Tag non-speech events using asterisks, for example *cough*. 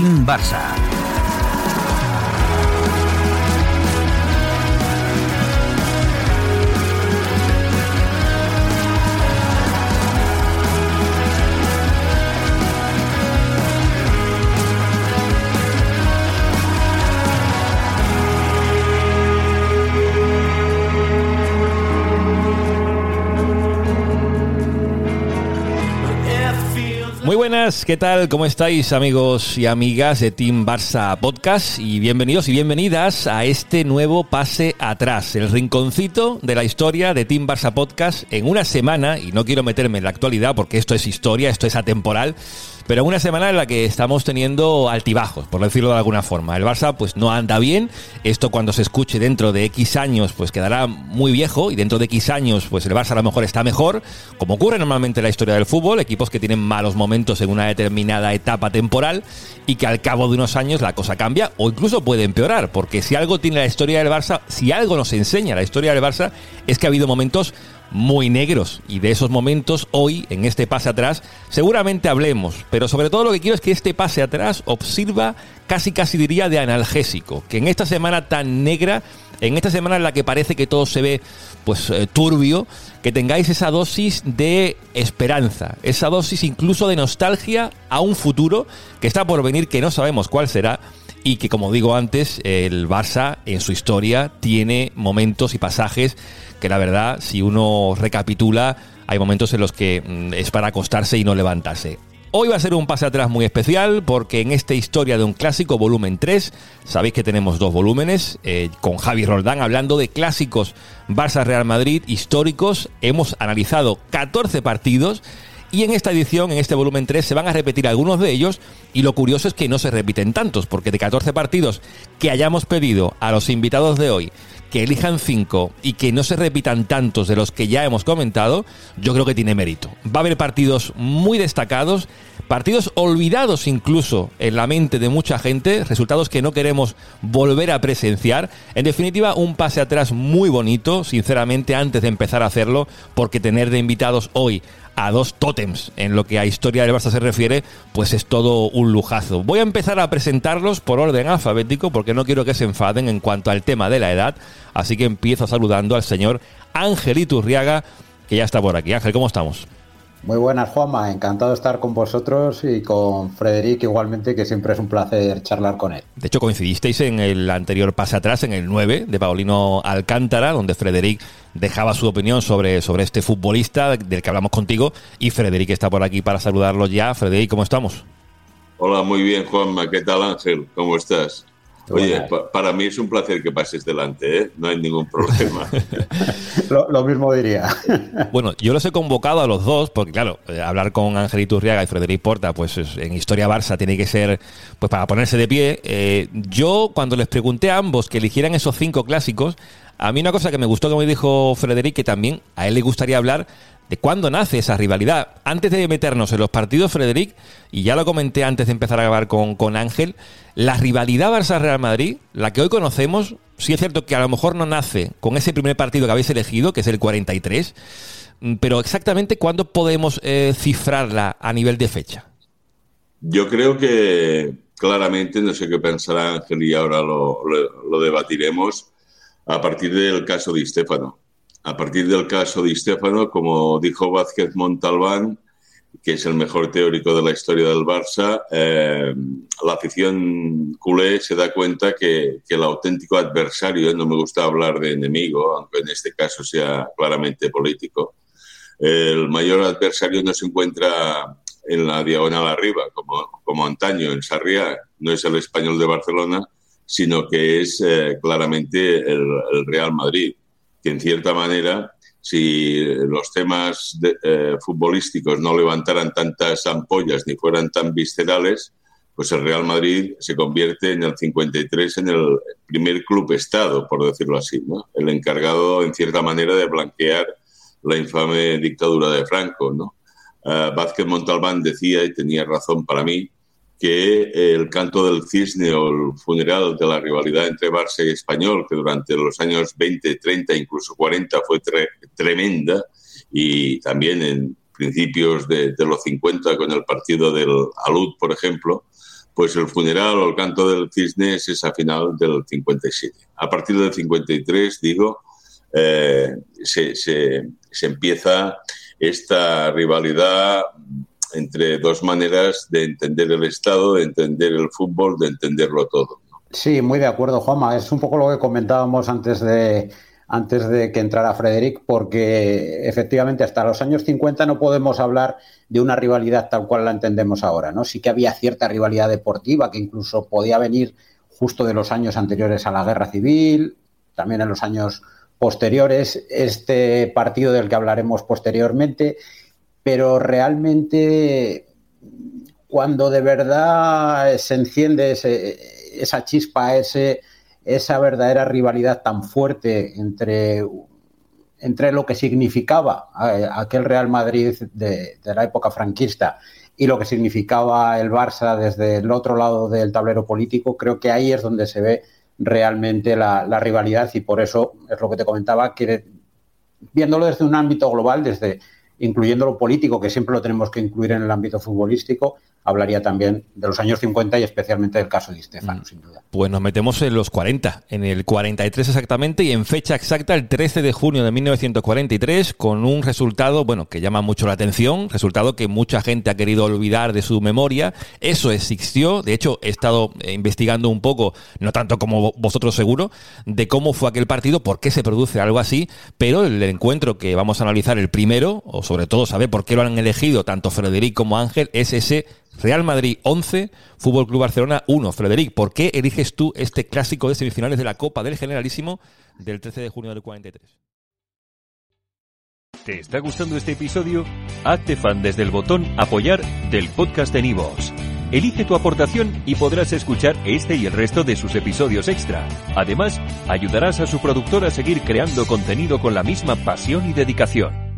Team Barça. Muy buenas, ¿qué tal? ¿Cómo estáis amigos y amigas de Team Barça Podcast? Y bienvenidos y bienvenidas a este nuevo pase atrás, el rinconcito de la historia de Team Barça Podcast en una semana, y no quiero meterme en la actualidad porque esto es historia, esto es atemporal, pero una semana en la que estamos teniendo altibajos, por decirlo de alguna forma. El Barça pues no anda bien, esto cuando se escuche dentro de X años pues quedará muy viejo. Y dentro de X años pues el Barça a lo mejor está mejor, como ocurre normalmente en la historia del fútbol, equipos que tienen malos momentos en una determinada etapa temporal y que al cabo de unos años la cosa cambia o incluso puede empeorar, porque si algo tiene la historia del Barça, si algo nos enseña la historia del Barça es que ha habido momentos muy negros. Y de esos momentos hoy en este pase atrás seguramente hablemos, pero sobre todo lo que quiero es que este pase atrás observa casi casi diría de analgésico, que en esta semana tan negra, en esta semana en la que parece que todo se ve pues eh, turbio, que tengáis esa dosis de esperanza, esa dosis incluso de nostalgia a un futuro que está por venir que no sabemos cuál será y que como digo antes, el Barça en su historia tiene momentos y pasajes que la verdad, si uno recapitula, hay momentos en los que mm, es para acostarse y no levantarse. Hoy va a ser un pase atrás muy especial porque en esta historia de un clásico, volumen 3, sabéis que tenemos dos volúmenes, eh, con Javi Roldán hablando de clásicos Barça-Real Madrid históricos. Hemos analizado 14 partidos y en esta edición, en este volumen 3, se van a repetir algunos de ellos y lo curioso es que no se repiten tantos, porque de 14 partidos que hayamos pedido a los invitados de hoy que elijan 5 y que no se repitan tantos de los que ya hemos comentado, yo creo que tiene mérito. Va a haber partidos muy destacados, partidos olvidados incluso en la mente de mucha gente, resultados que no queremos volver a presenciar. En definitiva, un pase atrás muy bonito, sinceramente, antes de empezar a hacerlo, porque tener de invitados hoy a dos tótems en lo que a historia del Barça se refiere, pues es todo un lujazo. Voy a empezar a presentarlos por orden alfabético porque no quiero que se enfaden en cuanto al tema de la edad, así que empiezo saludando al señor Ángel Iturriaga, que ya está por aquí. Ángel, ¿cómo estamos? Muy buenas, Juanma. Encantado de estar con vosotros y con Frederic igualmente, que siempre es un placer charlar con él. De hecho, coincidisteis en el anterior pase atrás, en el 9 de Paulino Alcántara, donde Frederic dejaba su opinión sobre, sobre este futbolista del que hablamos contigo. Y Frederic está por aquí para saludarlo ya. Frederic, ¿cómo estamos? Hola, muy bien, Juanma. ¿Qué tal, Ángel? ¿Cómo estás? Oye, para mí es un placer que pases delante, ¿eh? no hay ningún problema. *laughs* lo, mismo diría. *laughs* bueno, yo los he convocado a los dos, porque claro, eh, hablar con Angelito Urriaga y Frederic Porta, pues en Historia Barça tiene que ser pues para ponerse de pie. Eh, yo, cuando les pregunté a ambos que eligieran esos cinco clásicos, a mí una cosa que me gustó que me dijo Frederic, que también a él le gustaría hablar de cuándo nace esa rivalidad. Antes de meternos en los partidos, Frederic, y ya lo comenté antes de empezar a grabar con, con Ángel, la rivalidad Barça-Real Madrid, la que hoy conocemos, sí es cierto que a lo mejor no nace con ese primer partido que habéis elegido, que es el 43, mm, pero exactamente cuándo podemos eh, cifrarla a nivel de fecha. Yo creo que claramente, no sé qué pensará Ángel y ahora lo, lo debatiremos, a partir del caso de Stefano a partir del caso de Stefano, como dijo Vázquez Montalbán, que es el mejor teórico de la historia del Barça, eh, la afición culé se da cuenta que, el auténtico adversario, no me gusta hablar de enemigo, aunque en este caso sea claramente político, el mayor adversario no se encuentra en la diagonal arriba, como, como antaño en Sarriá, no es el español de Barcelona, sino que es eh, claramente el Real Madrid que en cierta manera, si los temas eh, futbolísticos no levantaran tantas ampollas ni fueran tan viscerales, pues el Real Madrid se convierte en el 53 en el primer club Estado, por decirlo así, ¿no? el encargado, en cierta manera, de blanquear la infame dictadura de Franco. ¿no? Uh, Vázquez Montalbán decía, y tenía razón para mí, que el canto del cisne o el funeral de la rivalidad entre Barça y Español, que durante los años 20, 30, incluso 40 fue tremenda, y también en principios de, los 50 con el partido del Alud, por ejemplo, pues el funeral o el canto del cisne es esa final del 57. A partir del 53, digo, eh, se, se empieza esta rivalidad entre dos maneras de entender el Estado, de entender el fútbol, de entenderlo todo. Sí, muy de acuerdo, Juanma. Es un poco lo que comentábamos antes de, antes de que entrara Frederic, porque efectivamente hasta los años 50 no podemos hablar de una rivalidad tal cual la entendemos ahora. ¿no? Sí que había cierta rivalidad deportiva que incluso podía venir justo de los años anteriores a la guerra civil, también en los años posteriores, este partido del que hablaremos posteriormente, pero realmente cuando de verdad se enciende esa chispa, esa verdadera rivalidad tan fuerte entre, entre lo que significaba eh, aquel Real Madrid de, la época franquista y lo que significaba el Barça desde el otro lado del tablero político, creo que ahí es donde se ve realmente la, la rivalidad y por eso es lo que te comentaba, que viéndolo desde un ámbito global, desde incluyendo lo político, que siempre lo tenemos que incluir en el ámbito futbolístico, hablaría también de los años 50 y especialmente del caso de Estefano, mm. sin duda. Pues nos metemos en los 40, en el 43 exactamente y en fecha exacta el 13 de junio de 1943 con un resultado, bueno, que llama mucho la atención, resultado que mucha gente ha querido olvidar de su memoria. Eso existió, de hecho he estado eh, investigando un poco, no tanto como vosotros seguro, de cómo fue aquel partido, por qué se produce algo así, pero el encuentro que vamos a analizar el primero, o sobre todo saber por qué lo han elegido tanto Frederic como Ángel, es ese Real Madrid 11, Fútbol Club Barcelona 1. Frederic, ¿por qué eliges tú este clásico de semifinales de la Copa del Generalísimo del 13 de junio del 43? ¿Te está gustando este episodio? Hazte fan desde el botón Apoyar del podcast de Nivos. Elige tu aportación y podrás escuchar este y el resto de sus episodios extra. Además, ayudarás a su productor a seguir creando contenido con la misma pasión y dedicación.